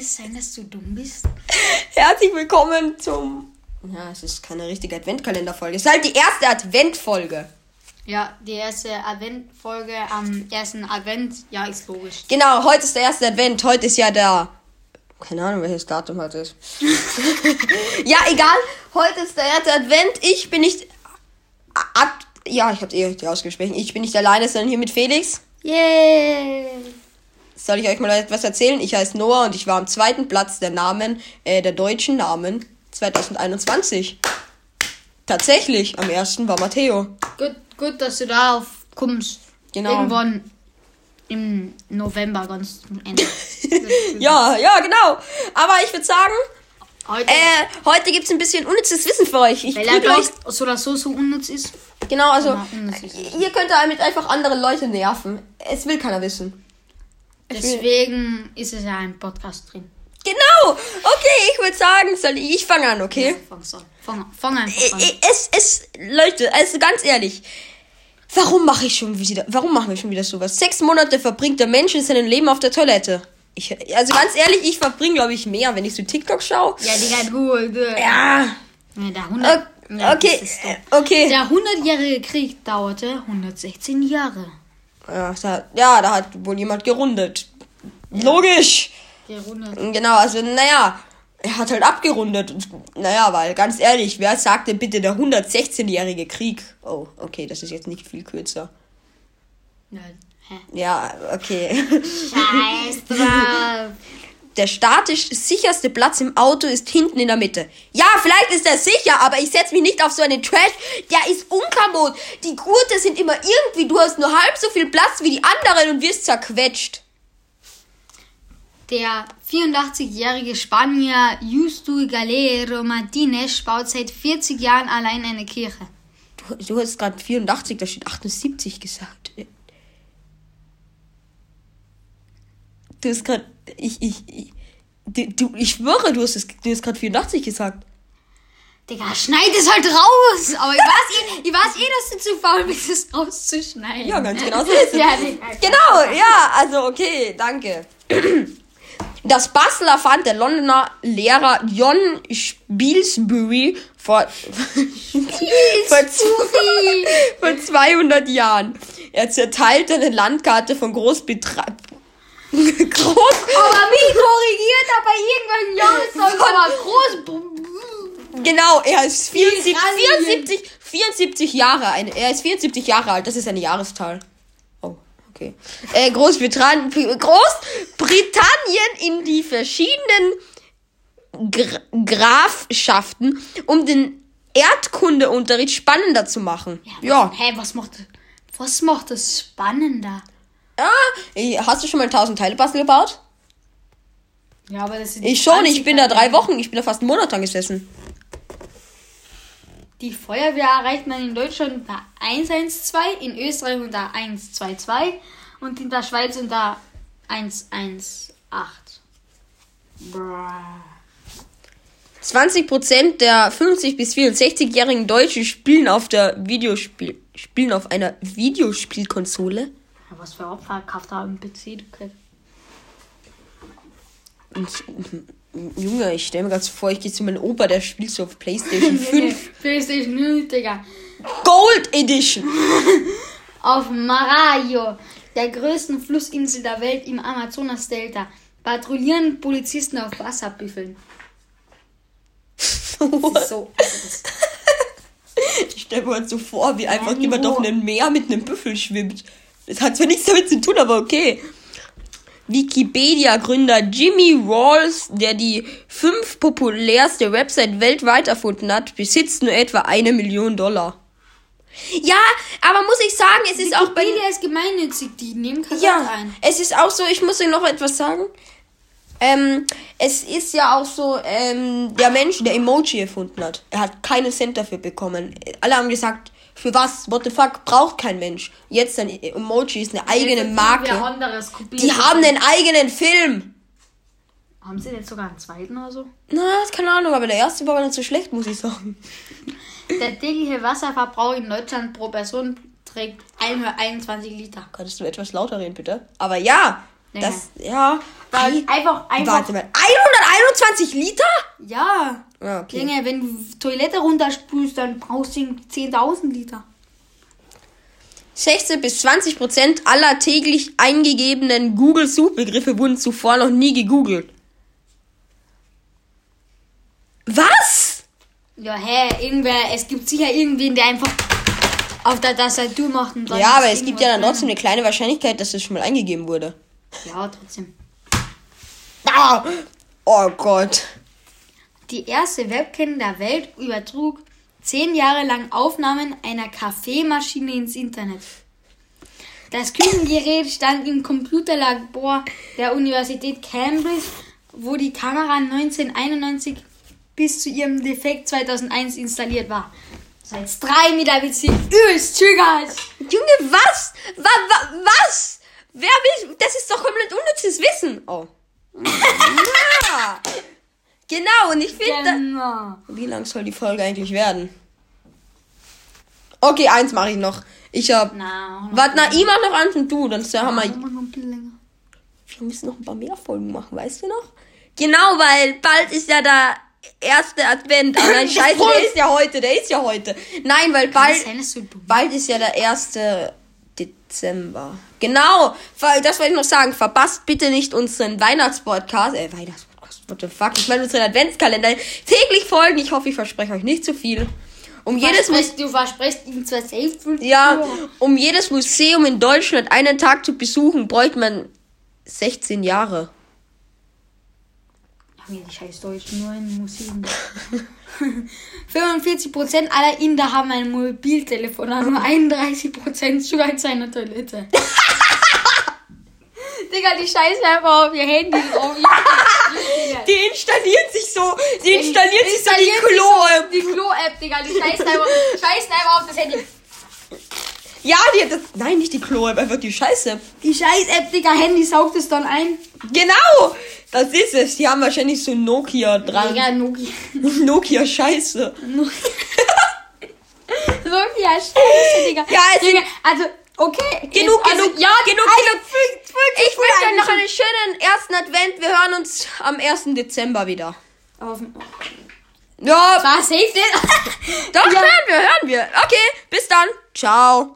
es sein, dass du dumm bist? Herzlich willkommen zum. Ja, es ist keine richtige Adventkalenderfolge. Es ist halt die erste Adventfolge. Ja, die erste Adventfolge am ersten Advent. Ja, ist logisch. Genau, heute ist der erste Advent. Heute ist ja der. Keine Ahnung, welches Datum heute ist. ja, egal. Heute ist der erste Advent. Ich bin nicht. Ad ja, ich hab's eh richtig ausgesprochen. Ich bin nicht alleine, sondern hier mit Felix. Yay! Soll ich euch mal etwas erzählen? Ich heiße Noah und ich war am zweiten Platz der Namen, äh, der deutschen Namen 2021. Tatsächlich, am ersten war Matteo. Gut, gut, dass du darauf kommst. Genau. Irgendwann im November ganz zum Ende. Ja, ja, genau. Aber ich würde sagen, Heute, äh, heute gibt's ein bisschen unnützes Wissen für euch. Ich weil er euch. gleich so oder so so unnütz ist. Genau, also, Ja, ihr könnt damit einfach andere Leute nerven. Es will keiner wissen. Deswegen ist es ja ein Podcast drin. Genau! Okay, ich würde sagen, soll ich, ich fange an, okay? Fang, an. fang, fang einfach Äh, an. äh, Es, es, Leute, also ganz ehrlich. Warum mache ich schon wieder, warum machen wir schon wieder sowas? Sechs Monate verbringt der Mensch in seinem Leben auf der Toilette. Ich, also ganz ehrlich, ich verbringe, glaube ich, mehr, wenn ich so TikTok schaue. Ja, Digga, du. du. Ja. Ja, der 100, o- ja, Okay, ist äh, okay. Der 100-jährige Krieg dauerte 116 Jahre. Ja, da, ja, da hat wohl jemand gerundet. Logisch. Gerundet. Genau, also naja, er hat halt abgerundet. Und, naja, weil ganz ehrlich, wer sagte bitte der 116-jährige Krieg? Oh, okay, das ist jetzt nicht viel kürzer. Ja, hä? Ja, okay. Scheiß drauf. Der statisch sicherste Platz im Auto ist hinten in der Mitte. Ja, vielleicht ist er sicher, aber ich setze mich nicht auf so einen Trash. Der ist unkaputt. Die Gurte sind immer irgendwie, du hast nur halb so viel Platz wie die anderen und wirst zerquetscht. Der 84-jährige Spanier Justo Galero Martinez baut seit 40 Jahren allein eine Kirche. Du, du hast gerade 84, da steht 78 gesagt. Du hast gerade, ich, ich, ich, du, ich schwöre, du hast, du hast gerade 84 gesagt. Digga, schneid es halt raus! Aber ich weiß eh, ich weiß eh dass du zu faul bist, es rauszuschneiden. Ja, ganz genau so ist es. Ja, Digga. Genau, ja, also okay, danke. Das Basler fand der Londoner Lehrer John Spielsbury vor, vor, Sufi! vor 200 Jahren. Er zerteilte eine Landkarte von Großbritannien. Groß Aber mich korrigiert er bei irgendwelchen Jahreszahlen aber groß. Genau, er ist 74, Italien. 74, 74 Jahre. Ein, er ist 74 Jahre alt, das ist eine Jahreszahl. Oh, okay. Äh, Großbritannien, Großbritannien in die verschiedenen Gra Grafschaften, um den Erdkundeunterricht spannender zu machen. Ja. Hä, was macht, was macht das spannender? Ah, hast du schon mal 1000 Teile Bastel gebaut? Ja, aber das sind Ich schon, ich 20 bin da drei. Wochen, ich bin da fast einen Monat dran gesessen. Die Feuerwehr erreicht man in Deutschland unter 112, in Österreich unter 122 und in der Schweiz unter 118. Bruh. 20% der 50 bis 64-jährigen Deutschen spielen auf der Videospiel spielen auf einer Videospielkonsole. Was für Opfer kauft da ein Junge, ich stelle mir so vor, ich gehe zu meinem Opa, der spielt so auf PlayStation 5 PlayStation 0, Digga. Gold Edition. Auf Marajo, der größten Flussinsel der Welt im Amazonas-Delta, patrouillieren Polizisten auf Wasserbüffeln. Das ist so. Ich stelle mir halt so vor, wie einfach jemand auf einem Meer mit einem Büffel schwimmt. Das hat zwar nichts damit zu tun, aber okay. Wikipedia-Gründer Jimmy Rawls, der die fünf populärste Website weltweit erfunden hat, besitzt nur etwa eine Million Dollar. Ja, aber muss ich sagen, es ist auch bei Wikipedia ist gemeinnützig, die nehmen Geld Ja, ein. es ist auch so, ich muss Ihnen noch etwas sagen. Ähm, es ist ja auch so, ähm, der Mensch, der Emoji erfunden hat, er hat keinen Cent dafür bekommen. Alle haben gesagt, für was? What the fuck? Braucht kein Mensch. Jetzt ein Emoji ist eine eigene Marke. anderes. Die haben einen eigenen Film. Haben sie jetzt sogar einen zweiten oder so? Na, keine Ahnung, aber der erste war gar nicht so schlecht, muss ich sagen. Der tägliche Wasserverbrauch in Deutschland pro Person trägt 121 Liter. Könntest du etwas lauter reden, bitte? Aber ja, Länger. Das, ja. Weil Ei- einfach, einfach. Warte mal. 121 Liter? Ja. Ja, okay. Junge, wenn du Toilette runterspülst, dann brauchst du 10.000 Liter. 16 bis 20 Prozent aller täglich eingegebenen Google-Suchbegriffe wurden zuvor noch nie gegoogelt. Was? Ja, hä, irgendwer, es gibt sicher irgendwen, der einfach auf der Tastatur macht und dann Ja, aber es gibt ja dann trotzdem eine kleine Wahrscheinlichkeit, dass das schon mal eingegeben wurde. Ja, trotzdem. Ah! Oh Gott. Die erste Webcam der Welt übertrug zehn Jahre lang Aufnahmen einer Kaffeemaschine ins Internet. Das Küchengerät stand im Computerlabor der Universität Cambridge, wo die Kamera 1991 bis zu ihrem Defekt 2001 installiert war. Seit drei Meter Beziehung übelst triggert. Junge, was? Wa, wa, was? Wer will. Das ist doch komplett unnützes Wissen. Oh. ja. Genau, und ich finde. Genau. Wie lang soll die Folge eigentlich werden? Okay, eins mache ich noch. Ich hab. Na, Warte, na, ich mach noch eins und du, dann haben wir. Wir müssen noch ein paar mehr Folgen machen, weißt du noch? Genau, weil bald ist ja der erste Advent. Aber nein, scheiße, der ist ja heute, der ist ja heute. Nein, weil bald. sein, Bald ist ja der 1. Dezember. Genau, das wollte ich noch sagen. Verpasst bitte nicht unseren Weihnachtspodcast. Äh, Weihnachtspodcast, what the fuck? Ich meine unseren Adventskalender. Täglich folgen. Ich hoffe, ich verspreche euch nicht zu viel. Um jedes, Mu Versprichst, du versprichst ihm zwar safe für ja, um jedes Museum in Deutschland einen Tag zu besuchen, bräuchte man 16 Jahre. Nee, die scheiß Deutsch, nur in Museen. 45% aller Inder haben ein Mobiltelefon, aber nur 31% sogar in seiner Toilette. Digga, die scheißen einfach auf ihr Handy drauf. Die installiert sich so, die installiert sich so die Installiert Klo-App. Die Klo-App, Digga, die scheißen einfach, scheißen einfach auf das Handy. Ja, die hat das, nein, nicht die Klo-App, einfach die Scheiße. Die Scheiß-App, Digga, Handy saugt es dann ein. Genau, das ist es. Die haben wahrscheinlich so Nokia dran. Digga, Nokia. Nokia Scheiße. Nokia, scheiße, Digga. Ja, es Digga, also, okay. Genug, jetzt, also, genug, ja, genug, also, genug. Ich wünsche euch noch einen schönen ersten Advent. Wir hören uns am 1. Dezember wieder. Auf, Ja, war safe, doch, Ja. hören wir, hören wir. Okay, bis dann. Ciao.